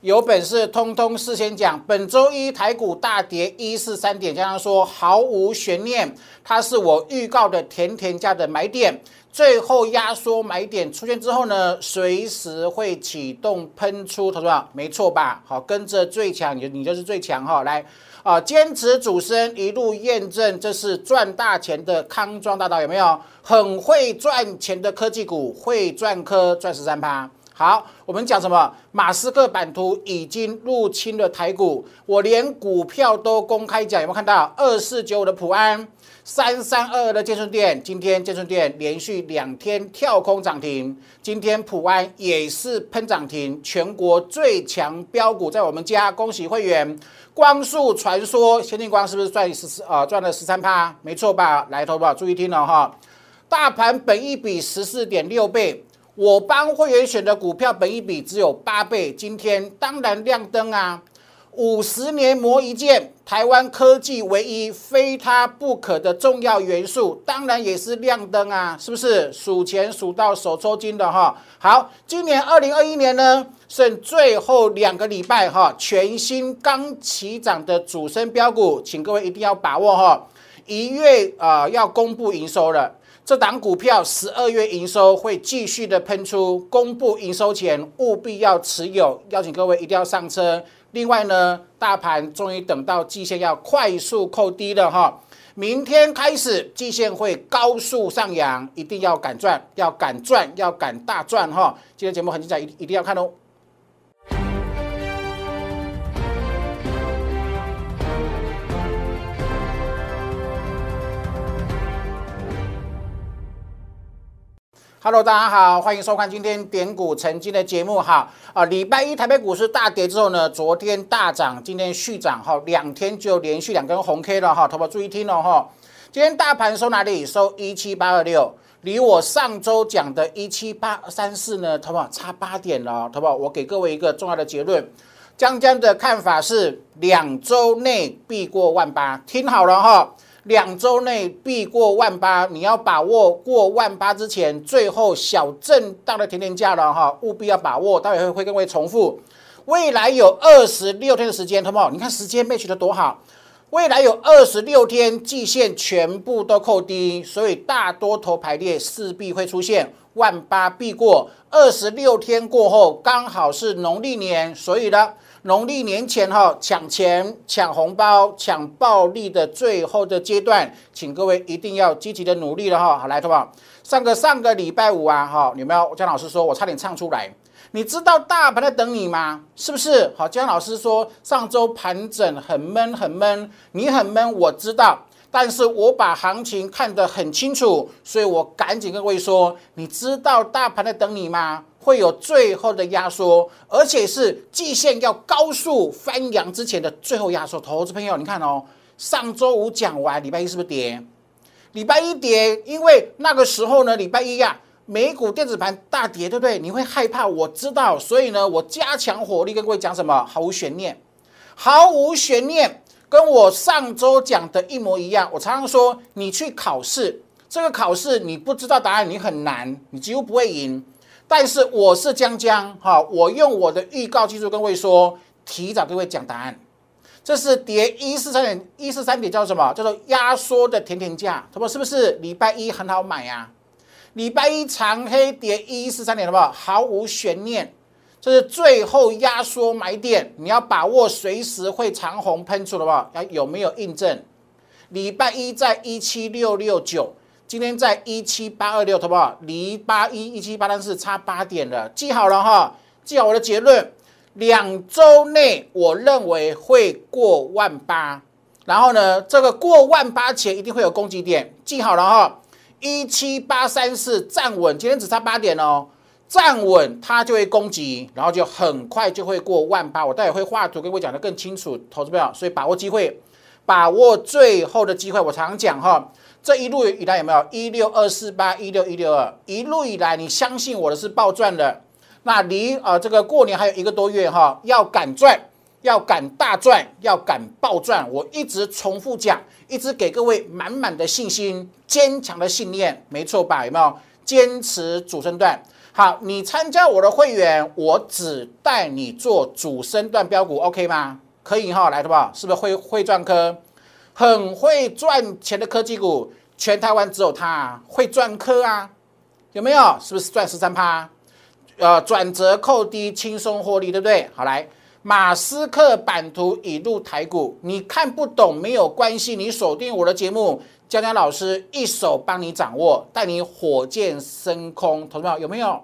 有本事通通事先讲。本周一台股大跌一四三点，加上说毫无悬念，它是我预告的甜甜价的买点。最后压缩买点出现之后呢，随时会启动喷出，投资者没错吧？好，跟着最强，你你就是最强哈。来啊，坚持主升，一路验证这是赚大钱的康庄大道，有没有？很会赚钱的科技股，会赚科赚十三趴。好，我们讲什么？马斯克版图已经入侵了台股，我连股票都公开讲，有没有看到？二四九五的普安。三三二二的建顺店，今天建顺店连续两天跳空涨停，今天普安也是喷涨停，全国最强标股在我们家，恭喜会员！光速传说，先进光是不是赚十四啊？赚了十三趴，没错吧？来投保，注意听了哈，大盘本一比十四点六倍，我帮会员选的股票本一比只有八倍，今天当然亮灯啊！五十年磨一剑，台湾科技唯一非它不可的重要元素，当然也是亮灯啊，是不是？数钱数到手抽筋的哈。好，今年二零二一年呢，剩最后两个礼拜哈，全新刚起涨的主升标股，请各位一定要把握哈。一月啊要公布营收了，这档股票十二月营收会继续的喷出，公布营收前务必要持有，邀请各位一定要上车。另外呢，大盘终于等到季线要快速扣低了哈，明天开始季线会高速上扬，一定要敢赚，要敢赚，要敢大赚哈！今天节目很精彩，一一定要看哦。Hello，大家好，欢迎收看今天点股成金的节目哈啊！礼拜一台北股市大跌之后呢，昨天大涨，今天续涨哈，两天就连续两根红 K 了哈，投保注意听了哈。今天大盘收哪里？收一七八二六，离我上周讲的一七八三四呢，投保差八点了，投保我给各位一个重要的结论，江江的看法是两周内必过万八，听好了哈。两周内必过万八，你要把握过万八之前最后小震荡的甜甜价了哈，务必要把握。待会会会跟各位重复，未来有二十六天的时间，好不好？你看时间 match 的多好，未来有二十六天季线全部都扣低，所以大多头排列势必会出现万八必过。二十六天过后刚好是农历年，所以呢。农历年前哈，抢钱、抢红包、抢暴利的最后的阶段，请各位一定要积极的努力了哈。好，来，同学上个上个礼拜五啊，哈，有没有？姜老师说我差点唱出来。你知道大盘在等你吗？是不是？好，姜老师说上周盘整很闷很闷，你很闷，我知道，但是我把行情看得很清楚，所以我赶紧跟各位说，你知道大盘在等你吗？会有最后的压缩，而且是季线要高速翻扬之前的最后压缩。投资朋友，你看哦，上周五讲完，礼拜一是不是跌？礼拜一跌，因为那个时候呢，礼拜一呀，美股电子盘大跌，对不对？你会害怕，我知道，所以呢，我加强火力跟各位讲什么？毫无悬念，毫无悬念，跟我上周讲的一模一样。我常常说，你去考试，这个考试你不知道答案，你很难，你几乎不会赢。但是我是江江哈，我用我的预告技术跟各位说，提早各位讲答案。这是跌一四三点一四三点叫什么？叫做压缩的甜甜价，他说是不是？礼拜一很好买呀，礼拜一长黑跌一四三点，好不好？毫无悬念，这是最后压缩买点，你要把握，随时会长红喷出，好不好？有没有印证？礼拜一在一七六六九。今天在一七八二六，好不好？离八一一七八三四差八点了，记好了哈，记好我的结论。两周内，我认为会过万八。然后呢，这个过万八前一定会有攻击点，记好了哈。一七八三四站稳，今天只差八点哦，站稳它就会攻击，然后就很快就会过万八。我待会会画图，给我讲的更清楚，投资票，所以把握机会，把握最后的机会。我常讲哈。这一路以来有没有一六二四八一六一六二？一路以来，你相信我的是暴赚的。那离啊这个过年还有一个多月哈，要敢赚，要敢大赚，要敢暴赚。我一直重复讲，一直给各位满满的信心，坚强的信念，没错吧？有没有坚持主升段？好，你参加我的会员，我只带你做主升段标股，OK 吗？可以哈，来的吧？是不是会会赚科？很会赚钱的科技股，全台湾只有他、啊会赚科啊？有没有？是不是赚十三趴？呃，转折扣低，轻松获利，对不对？好来，马斯克版图已入台股，你看不懂没有关系，你锁定我的节目，江江老师一手帮你掌握，带你火箭升空，同志们有没有？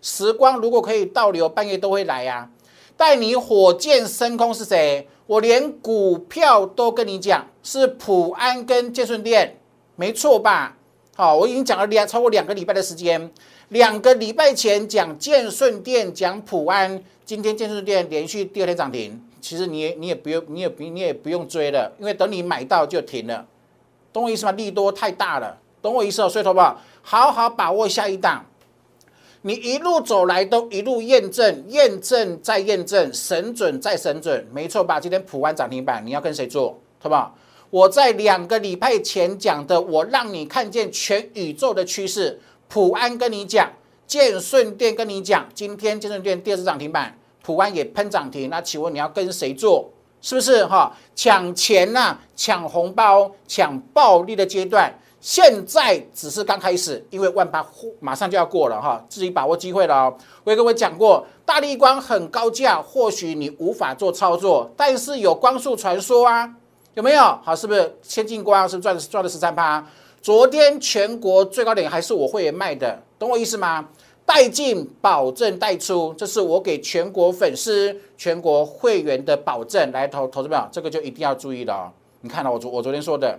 时光如果可以倒流，半夜都会来呀。带你火箭升空是谁？我连股票都跟你讲，是普安跟建顺店，没错吧？好，我已经讲了两超过两个礼拜的时间。两个礼拜前讲建顺店，讲普安，今天建顺店连续第二天涨停。其实你也你也不用你也不你也不用追了，因为等你买到就停了，懂我意思吗？利多太大了，懂我意思哦。所以，好不好？好好把握下一档。你一路走来都一路验证，验证再验证，神准再神准，没错吧？今天普安涨停板，你要跟谁做，好不好？我在两个礼拜前讲的，我让你看见全宇宙的趋势。普安跟你讲，建顺店跟你讲，今天建顺店第二次涨停板，普安也喷涨停。那请问你要跟谁做？是不是哈？抢钱呐，抢红包，抢暴利的阶段，现在只是刚开始，因为万八马上就要过了哈，自己把握机会了哦。我也跟我讲过，大力光很高价，或许你无法做操作，但是有光速传说啊，有没有？好，是不是先进光是不是赚了赚了十三趴？昨天全国最高点还是我会员卖的，懂我意思吗？带进保证带出，这是我给全国粉丝、全国会员的保证。来投投资友，这个就一定要注意了哦。你看到我昨我昨天说的，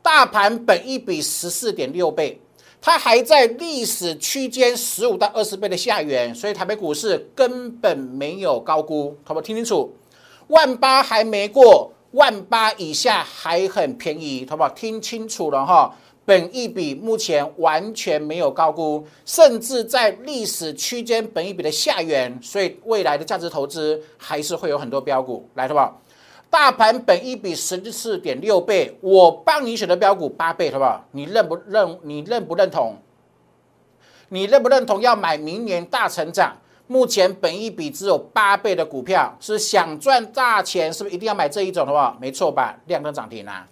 大盘本一比十四点六倍，它还在历史区间十五到二十倍的下缘，所以台北股市根本没有高估，好不好？听清楚，万八还没过。万八以下还很便宜，好不好？听清楚了哈，本一比目前完全没有高估，甚至在历史区间本一比的下缘，所以未来的价值投资还是会有很多标股来，好不好？大盘本一比十四点六倍，我帮你选的标股八倍，好不好？你认不认？你认不认同？你认不认同要买明年大成长？目前本一比只有八倍的股票，是想赚大钱，是不是一定要买这一种的话？没错吧？亮灯涨停啦，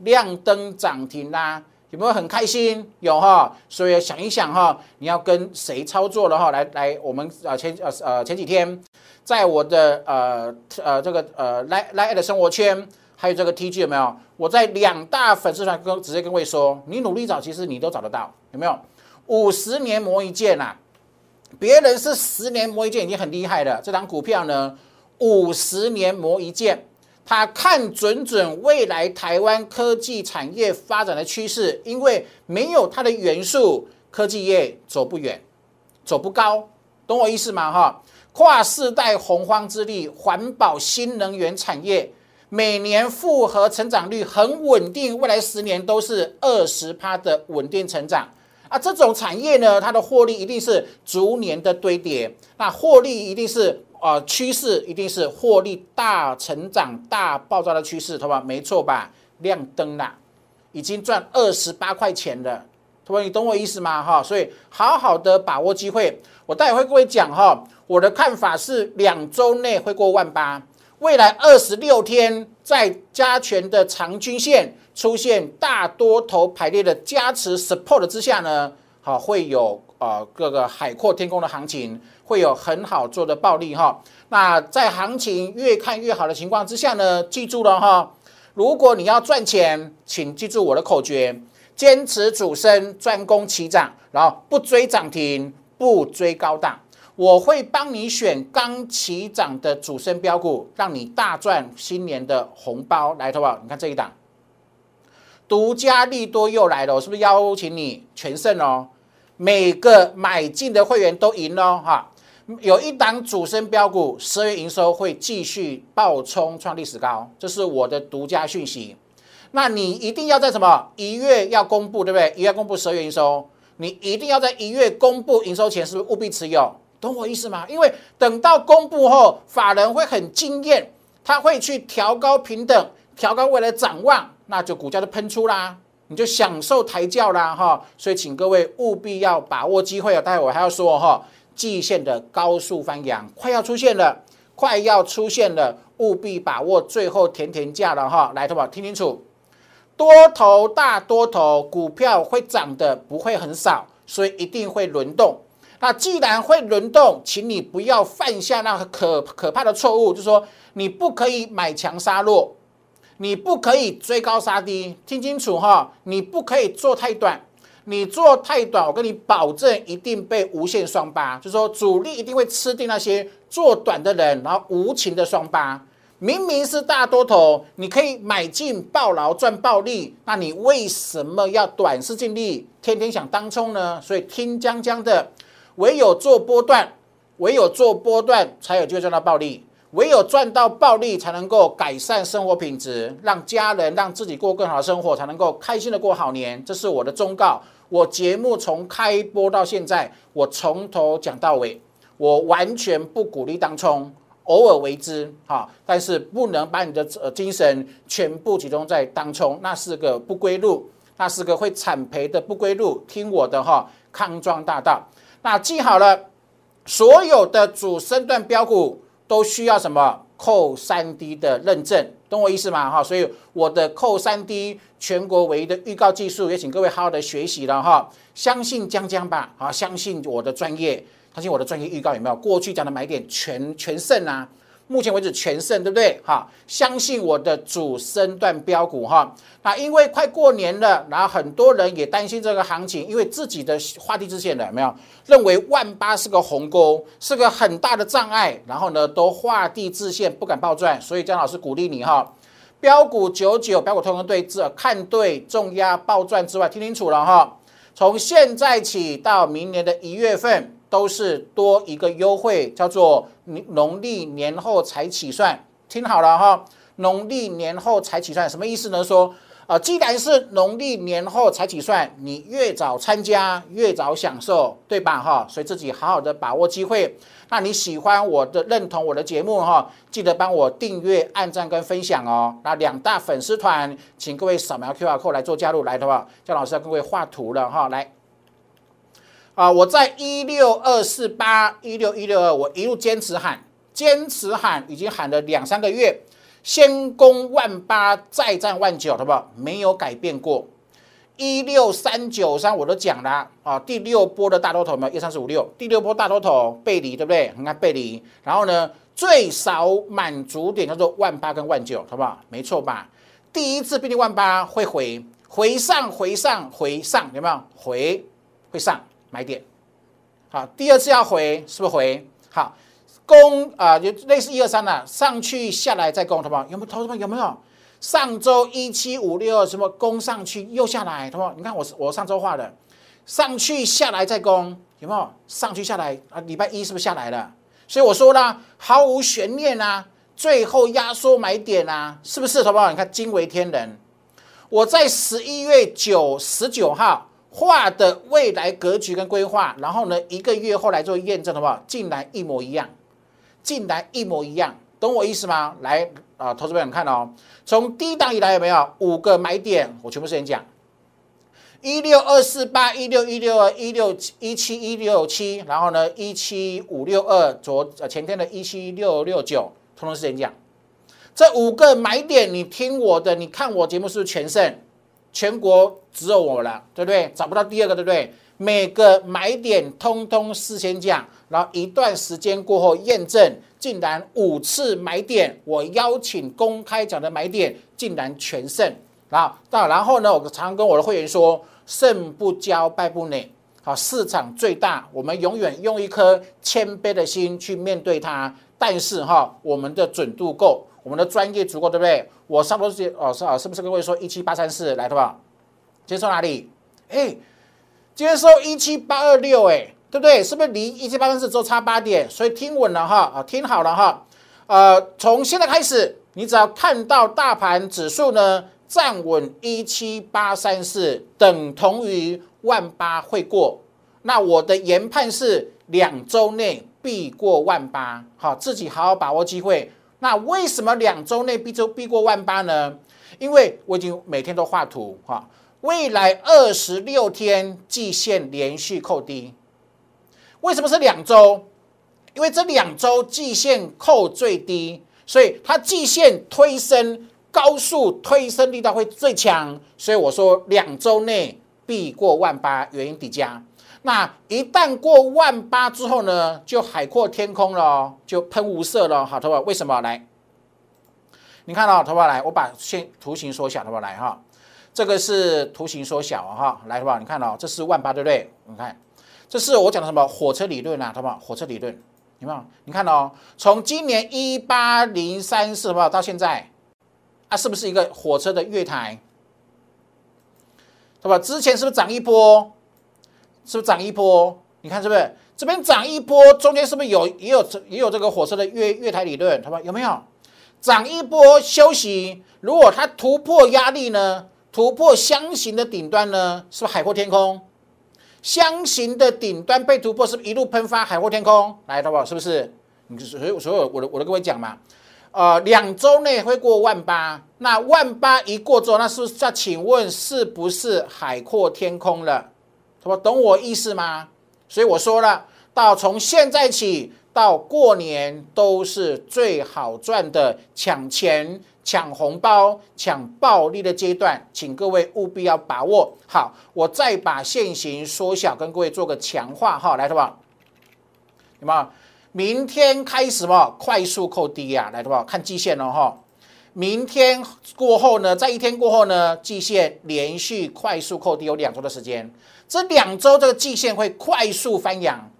亮灯涨停啦，有没有很开心？有哈，所以想一想哈，你要跟谁操作的哈？来来，我们呃前呃呃前几天，在我的呃呃这个呃来来爱的生活圈，还有这个 T G 有没有？我在两大粉丝团跟直接跟位说，你努力找，其实你都找得到，有没有？五十年磨一剑呐。别人是十年磨一剑已经很厉害了，这张股票呢，五十年磨一剑，他看准准未来台湾科技产业发展的趋势，因为没有它的元素，科技业走不远，走不高，懂我意思吗？哈，跨世代洪荒之力，环保新能源产业，每年复合成长率很稳定，未来十年都是二十趴的稳定成长。啊，这种产业呢，它的获利一定是逐年的堆叠，那获利一定是呃趋势，一定是获利大成长、大爆炸的趋势，好吧？没错吧？亮灯啦，已经赚二十八块钱了，同学，你懂我意思吗？哈，所以好好的把握机会，我待会会各位讲哈，我的看法是两周内会过万八，未来二十六天在加权的长均线。出现大多头排列的加持 support 之下呢，好会有呃各个海阔天空的行情，会有很好做的暴利哈。那在行情越看越好的情况之下呢，记住了哈，如果你要赚钱，请记住我的口诀：坚持主升，专攻起涨，然后不追涨停，不追高档。我会帮你选刚起涨的主升标股，让你大赚新年的红包。来，投保？你看这一档。独家利多又来了，我是不是邀请你全胜哦？每个买进的会员都赢哦，哈！有一档主升标股，十月营收会继续爆冲创历史高，这是我的独家讯息。那你一定要在什么一月要公布，对不对？一月公布十月营收，你一定要在一月公布营收前，是不是务必持有？懂我意思吗？因为等到公布后，法人会很惊艳，他会去调高平等，调高未来展望。那就股价就喷出啦，你就享受抬轿啦哈。所以请各位务必要把握机会啊！待会我还要说哈，季线的高速翻扬快要出现了，快要出现了，务必把握最后甜甜价了哈！来，同宝听清楚，多头大多头股票会涨的不会很少，所以一定会轮动。那既然会轮动，请你不要犯下那个可可怕的错误，就是说你不可以买强杀弱，你不可以追高杀低，听清楚哈，你不可以做太短，你做太短，我跟你保证一定被无限双八，就是说主力一定会吃定那些做短的人，然后无情的双八。明明是大多头，你可以买进暴牢赚暴利，那你为什么要短视尽力，天天想当冲呢？所以听江江的。唯有做波段，唯有做波段才有机会赚到暴利，唯有赚到暴利才能够改善生活品质，让家人让自己过更好的生活，才能够开心的过好年。这是我的忠告。我节目从开播到现在，我从头讲到尾，我完全不鼓励当冲，偶尔为之哈，但是不能把你的呃精神全部集中在当冲，那是个不归路，那是个会惨赔的不归路。听我的哈，康庄大道。那记好了，所有的主升段标股都需要什么？扣三 D 的认证，懂我意思吗？哈，所以我的扣三 D 全国唯一的预告技术，也请各位好好的学习了哈。相信江江吧，啊，相信我的专业，相信我的专业预告有没有？过去讲的买点全全胜啊。目前为止全胜，对不对？哈，相信我的主升段标股哈。那因为快过年了，然后很多人也担心这个行情，因为自己的画地自限的有没有？认为万八是个鸿沟，是个很大的障碍，然后呢都画地自限，不敢暴赚。所以姜老师鼓励你哈，标股九九，标股通通对这，看对重压暴赚之外，听清楚了哈。从现在起到明年的一月份。都是多一个优惠，叫做农历年后才起算。听好了哈，农历年后才起算什么意思呢？说啊，既然是农历年后才起算，你越早参加越早享受，对吧？哈，所以自己好好的把握机会。那你喜欢我的、认同我的节目哈，记得帮我订阅、按赞跟分享哦。那两大粉丝团，请各位扫描 Q R code 来做加入，来的话，姜老师要各位画图了哈，来。啊！我在一六二四八一六一六二，我一路坚持喊，坚持喊，已经喊了两三个月。先攻万八，再战万九，好不好？没有改变过。一六三九三我都讲了啊，第六波的大多头没有？一三四五六，第六波大多头背离，对不对？你看背离，然后呢，最少满足点叫做万八跟万九，好不好？没错吧？第一次必定万八会回，回上，回上，回上，有没有？回会上。买点，好，第二次要回是不是回？好，攻啊，就类似一二三的，上去下来再攻，好不好？有没有投资们有没有？上周一七五六什么攻上去又下来，好不好？你看我我上周画的，上去下来再攻，有没有？上去下来啊，礼拜一是不是下来了？所以我说啦，毫无悬念啊，最后压缩买点啊，是不是？好不好？你看惊为天人，我在十一月九十九号。画的未来格局跟规划，然后呢，一个月后来做验证，好不好？竟然一模一样，竟然一模一样，懂我意思吗？来啊，投资朋友看哦，从低档以来有没有五个买点？我全部时间讲，一六二四八，一六一六二，一六一七一六七，然后呢，一七五六二，昨呃前天的一七六六九，通通时间讲，这五个买点，你听我的，你看我节目是不是全胜？全国只有我了，对不对？找不到第二个，对不对？每个买点通通事先讲，然后一段时间过后验证，竟然五次买点，我邀请公开讲的买点竟然全胜啊！那然后呢？我常跟我的会员说，胜不骄，败不馁。好，市场最大，我们永远用一颗谦卑的心去面对它。但是哈，我们的准度够。我们的专业足够，对不对？我上周是哦是啊，是不是各位说一七八三四来的吧？今天收哪里？哎，接收一七八二六，哎，对不对？是不是离一七八三四只差八点？所以听稳了哈啊，听好了哈。呃，从现在开始，你只要看到大盘指数呢站稳一七八三四，等同于万八会过。那我的研判是两周内必过万八，好，自己好好把握机会。那为什么两周内必周必过万八呢？因为我已经每天都画图哈，未来二十六天季线连续扣低。为什么是两周？因为这两周季线扣最低，所以它季线推升高速推升力道会最强。所以我说两周内必过万八，原因底加。那一旦过万八之后呢，就海阔天空了，就喷无色了。好，头发为什么来？你看到头发来，我把线图形缩小，头发来哈。这个是图形缩小哈，来头发，你看到这是万八对不对？你看，这是我讲的什么火车理论啊？头发火车理论有没有？你看到从今年一八零三四号到现在，啊，是不是一个火车的月台？对吧？之前是不是涨一波？是不是涨一波？你看是不是这边涨一波，中间是不是有也有也有这个火车的月月台理论？他吧，有没有涨一波休息？如果它突破压力呢？突破箱型的顶端呢？是不是海阔天空？箱型的顶端被突破，是不是一路喷发海阔天空？来，好不好？是不是？你所以所有我的我的各位讲嘛，呃，两周内会过万八，那万八一过之后，那是不是？再请问是不是海阔天空了？什么懂我意思吗？所以我说了，到从现在起到过年都是最好赚的抢钱、抢红包、抢暴利的阶段，请各位务必要把握好。我再把线型缩小，跟各位做个强化哈，来，好不好？有没有？明天开始嘛，快速扣低啊，来，好不好？看季线了哈。明天过后呢，在一天过后呢，季线连续快速扣低，有两周的时间。这两周这个季线会快速翻扬，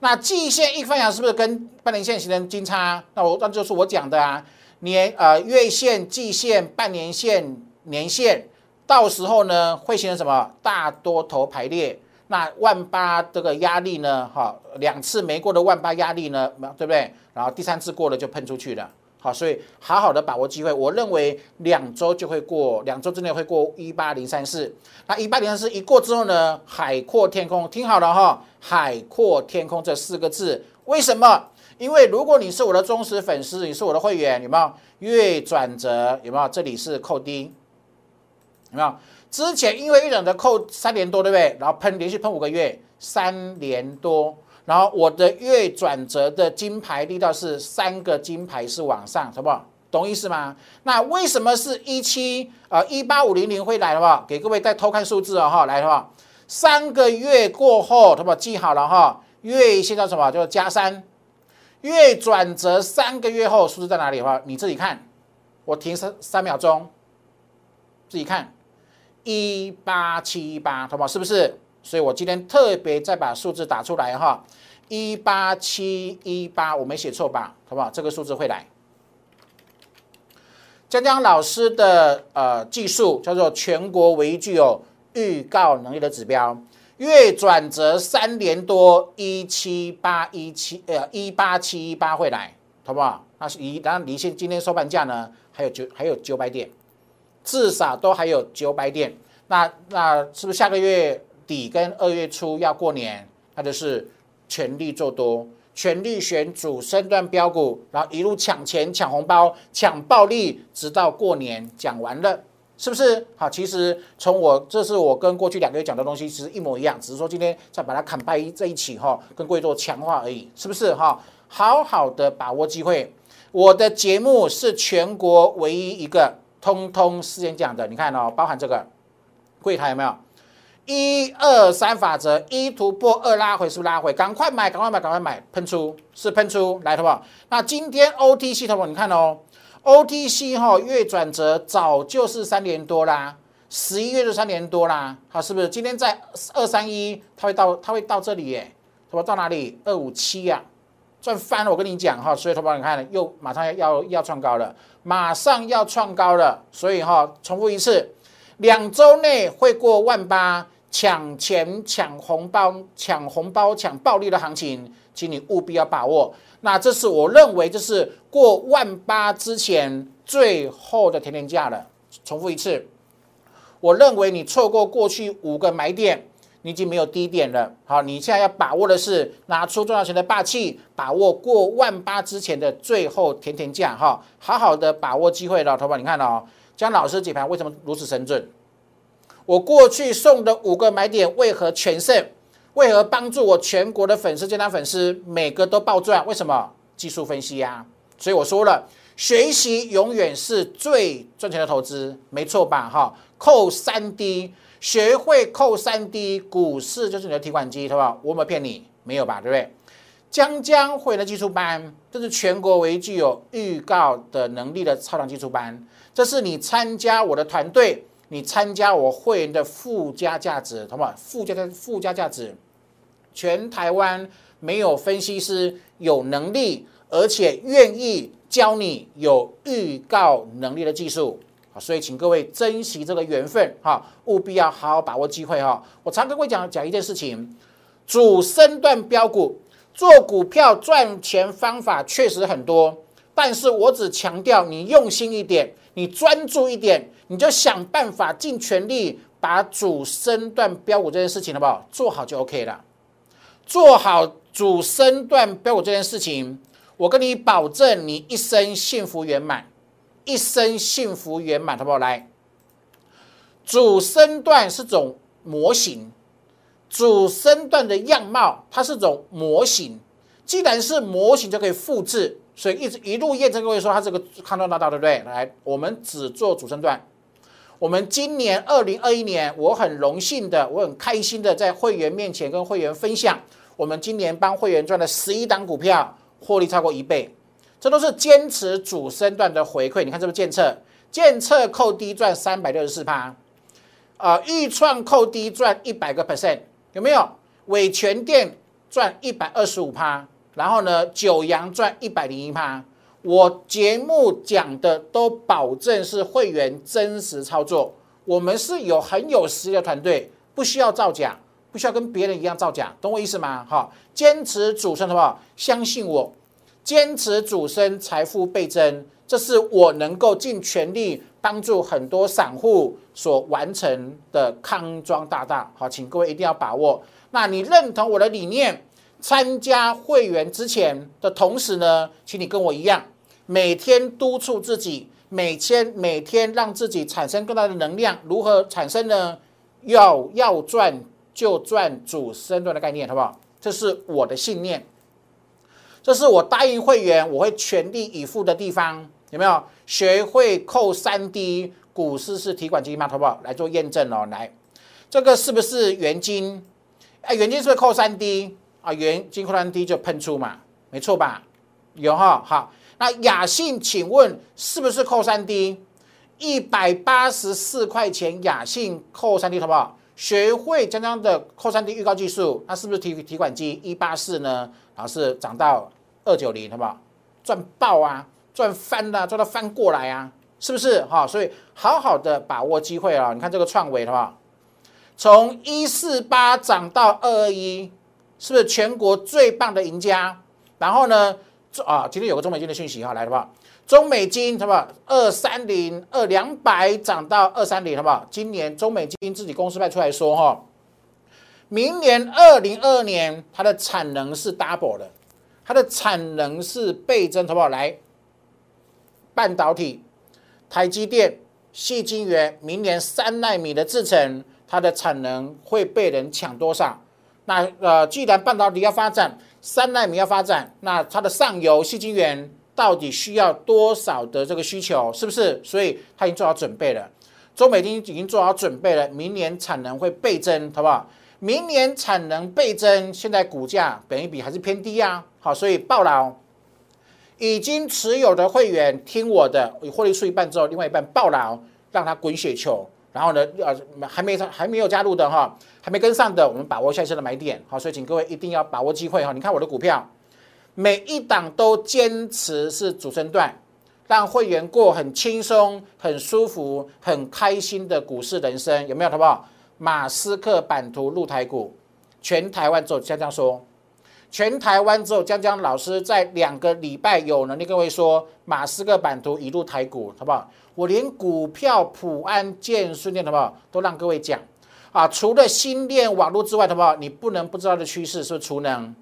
那季线一翻扬，是不是跟半年线形成金叉？那我那就是我讲的啊，年呃月线、季线、半年线、年线，到时候呢会形成什么大多头排列？那万八这个压力呢，哈，两次没过的万八压力呢，对不对？然后第三次过了就喷出去了。好，所以好好的把握机会。我认为两周就会过，两周之内会过一八零三四。那一八零三四一过之后呢，海阔天空，听好了哈，海阔天空这四个字，为什么？因为如果你是我的忠实粉丝，你是我的会员，有没有月转折？有没有？这里是扣低，有没有？之前因为月转折扣三年多，对不对？然后喷连续喷五个月，三年多。然后我的月转折的金牌力道是三个金牌是往上，好不好？懂意思吗？那为什么是一七呃一八五零零会来的话，给各位再偷看数字哦哈，来的话，三个月过后，好不好？记好了哈，月线叫什么？叫加三，月转折三个月后数字在哪里的话，你自己看，我停三三秒钟，自己看，一八七八，好不好？是不是？所以我今天特别再把数字打出来哈，一八七一八，我没写错吧？好不好？这个数字会来。江江老师的呃技术叫做全国唯一具有预告能力的指标，月转折三年多，一七八一七呃一八七一八会来，好不好？那是离当然离现今天收盘价呢还有九还有九百点，至少都还有九百点。那那是不是下个月？底跟二月初要过年，那就是全力做多，全力选主升段标股，然后一路抢钱、抢红包、抢暴利，直到过年讲完了，是不是？好，其实从我这是我跟过去两个月讲的东西，其实一模一样，只是说今天再把它砍掰在一起哈，跟各位做强化而已，是不是？哈，好好的把握机会，我的节目是全国唯一一个通通事先讲的，你看哦，包含这个柜台有没有？一二三法则，一突破，二拉回，是不是拉回？赶快买，赶快买，赶快买，喷出是喷出来，好不？那今天 OTC 头，你看哦，OTC 哈月转折早就是三年多啦，十一月就三年多啦，好，是不是？今天在二三一，它会到，它会到这里耶，好吧？到哪里？二五七呀，赚翻了，我跟你讲哈，所以头发你看又马上要要要创高了，马上要创高了，所以哈，重复一次，两周内会过万八。抢钱、抢红包、抢红包、抢暴利的行情，请你务必要把握。那这是我认为，这是过万八之前最后的甜甜价了。重复一次，我认为你错过过去五个买点，你已经没有低点了。好，你现在要把握的是拿出赚到钱的霸气，把握过万八之前的最后甜甜价。哈，好好的把握机会了，投保，你看哦，江老师解盘为什么如此神准？我过去送的五个买点为何全胜？为何帮助我全国的粉丝、健康粉丝每个都暴赚？为什么？技术分析呀。所以我说了，学习永远是最赚钱的投资，没错吧？哈，扣三 D，学会扣三 D，股市就是你的提款机，对吧？我有没有骗你？没有吧？对不对？江江会员的技术班，这是全国唯一具有预告的能力的超长技术班。这是你参加我的团队，你参加我会员的附加价值，好不好？附加的附加价值，全台湾没有分析师有能力，而且愿意教你有预告能力的技术！所以，请各位珍惜这个缘分哈，务必要好好把握机会哈。我常跟各位讲讲一件事情，主升段标股。做股票赚钱方法确实很多，但是我只强调你用心一点，你专注一点，你就想办法尽全力把主升段标股这件事情，好不好？做好就 OK 了。做好主升段标股这件事情，我跟你保证，你一生幸福圆满，一生幸福圆满，好不好？来，主升段是种模型。主升段的样貌，它是种模型。既然是模型，就可以复制，所以一直一路验证。各位说，它这个看到大道，对不对？来，我们只做主升段。我们今年二零二一年，我很荣幸的，我很开心的，在会员面前跟会员分享，我们今年帮会员赚了十一档股票，获利超过一倍。这都是坚持主升段的回馈。你看这个建测？监测扣低赚三百六十四趴，啊，预创扣低赚一百个 percent。有没有伟全店赚一百二十五趴，然后呢九阳赚一百零一趴？我节目讲的都保证是会员真实操作，我们是有很有实力的团队，不需要造假，不需要跟别人一样造假，懂我意思吗？哈，坚持主升好不好？相信我，坚持主升，财富倍增，这是我能够尽全力。帮助很多散户所完成的康庄大道，好，请各位一定要把握。那你认同我的理念，参加会员之前的同时呢，请你跟我一样，每天督促自己，每天每天让自己产生更大的能量。如何产生呢？要要赚就赚主升段的概念，好不好？这是我的信念，这是我答应会员我会全力以赴的地方。有没有学会扣三 D 股市是提款机吗？好不好？来做验证哦。来，这个是不是元金？哎，元金是不是扣三 D 啊？原金扣三 D 就喷出嘛，没错吧？有哈。好，那雅信，请问是不是扣三 D？一百八十四块钱，雅信扣三 D 好不好？学会江江的扣三 D 预告技术，那是不是提提款机一八四呢？然后是涨到二九零，好不好？赚爆啊！赚翻了，赚到翻过来啊，是不是哈？所以好好的把握机会啊！你看这个创维好不好，从一四八涨到二二一，是不是全国最棒的赢家？然后呢，啊，今天有个中美金的讯息哈，来好不好，中美金好不好？二三零二两百涨到二三零，好不好？今年中美金自己公司派出来说哈，明年二零二二年它的产能是 double 的，它的产能是倍增，好不好？来。半导体，台积电、细晶圆，明年三纳米的制程，它的产能会被人抢多少？那呃，既然半导体要发展，三纳米要发展，那它的上游细晶圆到底需要多少的这个需求？是不是？所以它已经做好准备了。中美经已经做好准备了，明年产能会倍增，好不好？明年产能倍增，现在股价本一比还是偏低啊，好，所以爆了。已经持有的会员听我的，获利出一半之后，另外一半爆了，让它滚雪球。然后呢，呃，还没上还没有加入的哈，还没跟上的，我们把握下一次的买点。好，所以请各位一定要把握机会哈。你看我的股票，每一档都坚持是主升段，让会员过很轻松、很舒服、很开心的股市人生，有没有？好不好？马斯克版图入台股，全台湾走，像这样说。全台湾只有江江老师在两个礼拜有能力，各位说马斯克版图一路台股，好不好？我连股票普安建顺电，好不好？都让各位讲啊！除了新链网络之外，好不好？你不能不知道的趋势是储能，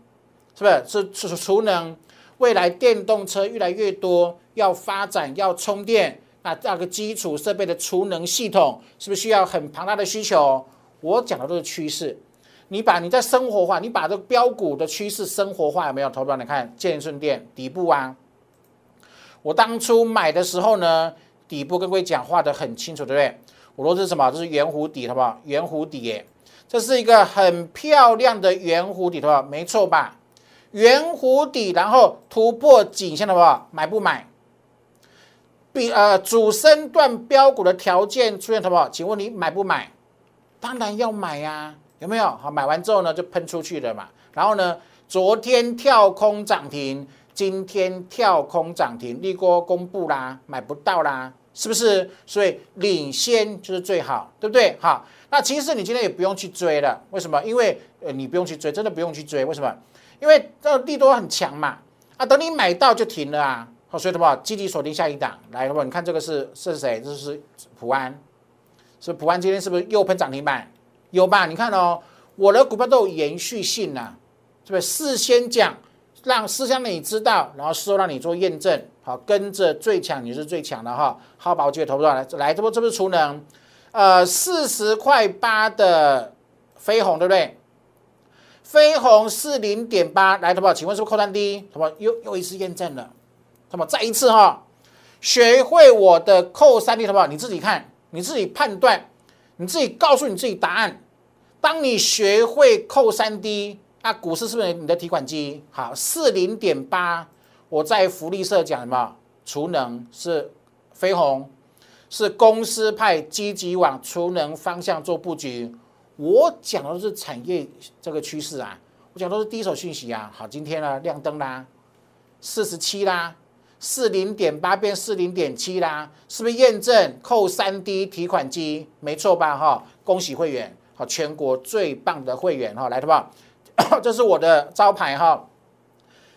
是不是？是是储能，未来电动车越来越多，要发展要充电，那这个基础设备的储能系统是不是需要很庞大的需求？我讲的都是趋势。你把你在生活化，你把这个标股的趋势生活化有没有？投标你看建顺店底部啊，我当初买的时候呢，底部跟各位讲画的很清楚，对不对？我说这是什么？这是圆弧底，好不好？圆弧底耶，这是一个很漂亮的圆弧底，好不好？没错吧？圆弧底，然后突破颈线，好不好？买不买？比呃主升段标股的条件出现，好不好？请问你买不买？当然要买呀。有没有好买完之后呢，就喷出去了嘛？然后呢，昨天跳空涨停，今天跳空涨停，利多公布啦，买不到啦，是不是？所以领先就是最好，对不对？好，那其实你今天也不用去追了，为什么？因为呃，你不用去追，真的不用去追，为什么？因为这利多很强嘛，啊，等你买到就停了啊。好，所以什么？积极锁定下一档，来，好不好？你看这个是是谁？这是普安，是普安，今天是不是又喷涨停板？有吧？你看哦，我的股票都有延续性呐，是不是？事先讲，让事先你知道，然后事后让你做验证，好，跟着最强你是最强的哈。好，把我记得投不到来，来，这不这不是储能？呃，四十块八的飞鸿，对不对？飞鸿是零点八，来，投保，请问是不是扣单低？投保又又一次验证了，投保再一次哈，学会我的扣三 D，投保你自己看，你自己判断。你自己告诉你自己答案。当你学会扣三 D，那股市是不是你的提款机？好，四零点八，我在福利社讲什么？储能是飞鸿，是公司派积极往储能方向做布局。我讲的是产业这个趋势啊，我讲都是第一手讯息啊。好，今天呢亮灯啦，四十七啦。四零点八变四零点七啦，是不是验证扣三 D 提款机？没错吧？哈，恭喜会员，好，全国最棒的会员哈，来，好不好？这是我的招牌哈，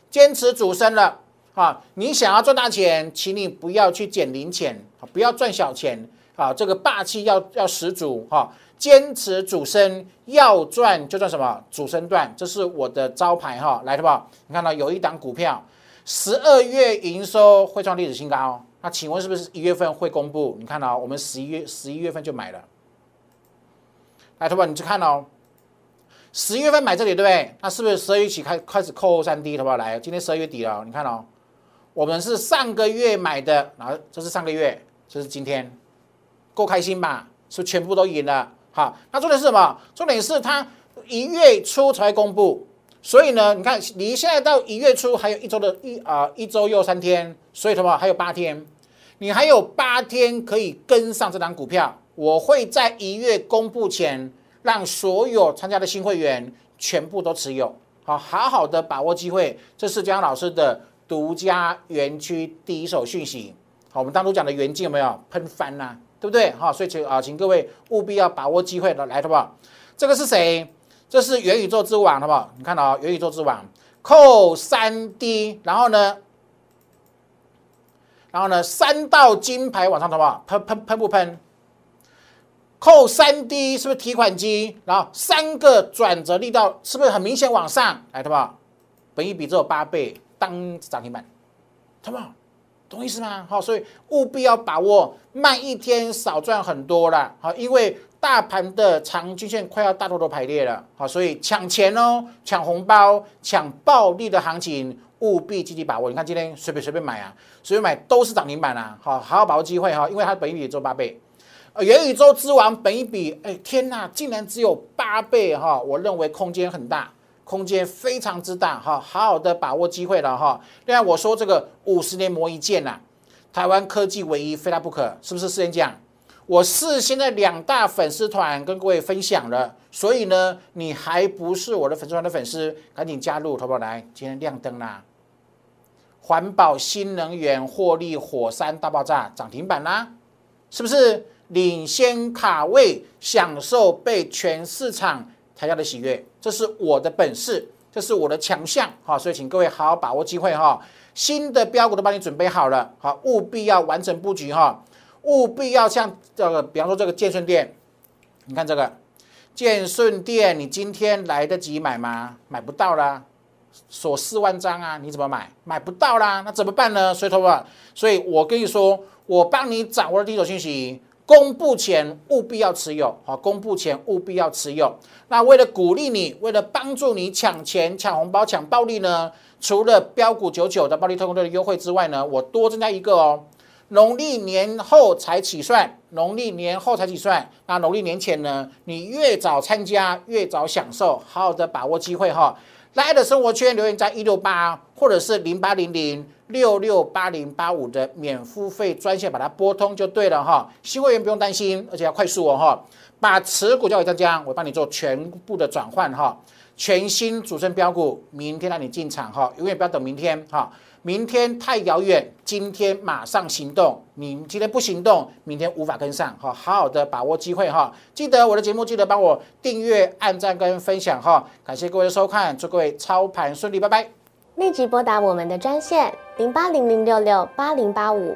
坚持主升了哈。你想要赚大钱，请你不要去捡零钱，不要赚小钱啊。这个霸气要要十足哈，坚持主升，要赚就赚什么主升段，这是我的招牌哈，来，好不好？你看到有一档股票。十二月营收会创历史新高，那请问是不是一月份会公布？你看到我们十一月十一月份就买了，来，同学你去看哦，十一月份买这里对不对？那是不是十二月起开开始扣三 D？好不好？来，今天十二月底了，你看哦，我们是上个月买的，然后这是上个月，这是今天，够开心吧？是不是全部都赢了？好，那重点是什么？重点是它一月初才公布。所以呢，你看离现在到一月初还有一周的一啊一周又三天，所以什么还有八天，你还有八天可以跟上这档股票。我会在一月公布前，让所有参加的新会员全部都持有，好好好的把握机会。这是江老师的独家园区第一手讯息。好，我们当初讲的元金有没有喷翻呐？对不对？好，所以请啊，请各位务必要把握机会的来，好不好？这个是谁？这是元宇宙之王，好不好？你看到元宇宙之王扣三 D，然后呢，然后呢，三道金牌往上，好不好？喷喷喷不喷？扣三 D 是不是提款机？然后三个转折力道是不是很明显往上？来，好不好？本一比只有八倍，当涨停板，好不好？懂意思吗？好，所以务必要把握，慢一天少赚很多了，好，因为。大盘的长均线快要大多都排列了，好，所以抢钱哦，抢红包、抢暴利的行情，务必积极把握。你看今天随便随便买啊，随便买都是涨停板啊，好，好好把握机会哈，因为它本一比做八倍，呃，元宇宙之王本一比，哎，天呐，竟然只有八倍哈，我认为空间很大，空间非常之大哈，好好的把握机会了哈。另外我说这个五十年磨一剑呐，台湾科技唯一非他不可，是不是？事先讲。我是现在两大粉丝团跟各位分享了，所以呢，你还不是我的粉丝团的粉丝，赶紧加入，淘宝来，今天亮灯啦！环保新能源获利火山大爆炸涨停板啦，是不是领先卡位，享受被全市场抬价的喜悦？这是我的本事，这是我的强项，好，所以请各位好好把握机会哈，新的标股都帮你准备好了，好，务必要完整布局哈。务必要像这个，比方说这个建顺店，你看这个建顺店，你今天来得及买吗？买不到啦，锁四万张啊，你怎么买？买不到啦，那怎么办呢？所以，同学所以我跟你说，我帮你掌握了第一手信息。公布前务必要持有，好，公布前务必要持有。那为了鼓励你，为了帮助你抢钱、抢红包、抢暴利呢？除了标股九九的暴利特工队的优惠之外呢，我多增加一个哦。农历年后才起算，农历年后才起算。那农历年前呢，你越早参加，越早享受，好好的把握机会哈。来的生活圈留言在一六八，或者是零八零零。六六八零八五的免付费专线，把它拨通就对了哈。新会员不用担心，而且要快速哦哈。把持股交给张江，我帮你做全部的转换哈。全新主升标股，明天让你进场哈，永远不要等明天哈。明天太遥远，今天马上行动。你今天不行动，明天无法跟上哈。好好的把握机会哈。记得我的节目，记得帮我订阅、按赞跟分享哈。感谢各位的收看，祝各位操盘顺利，拜拜。立即拨打我们的专线零八零零六六八零八五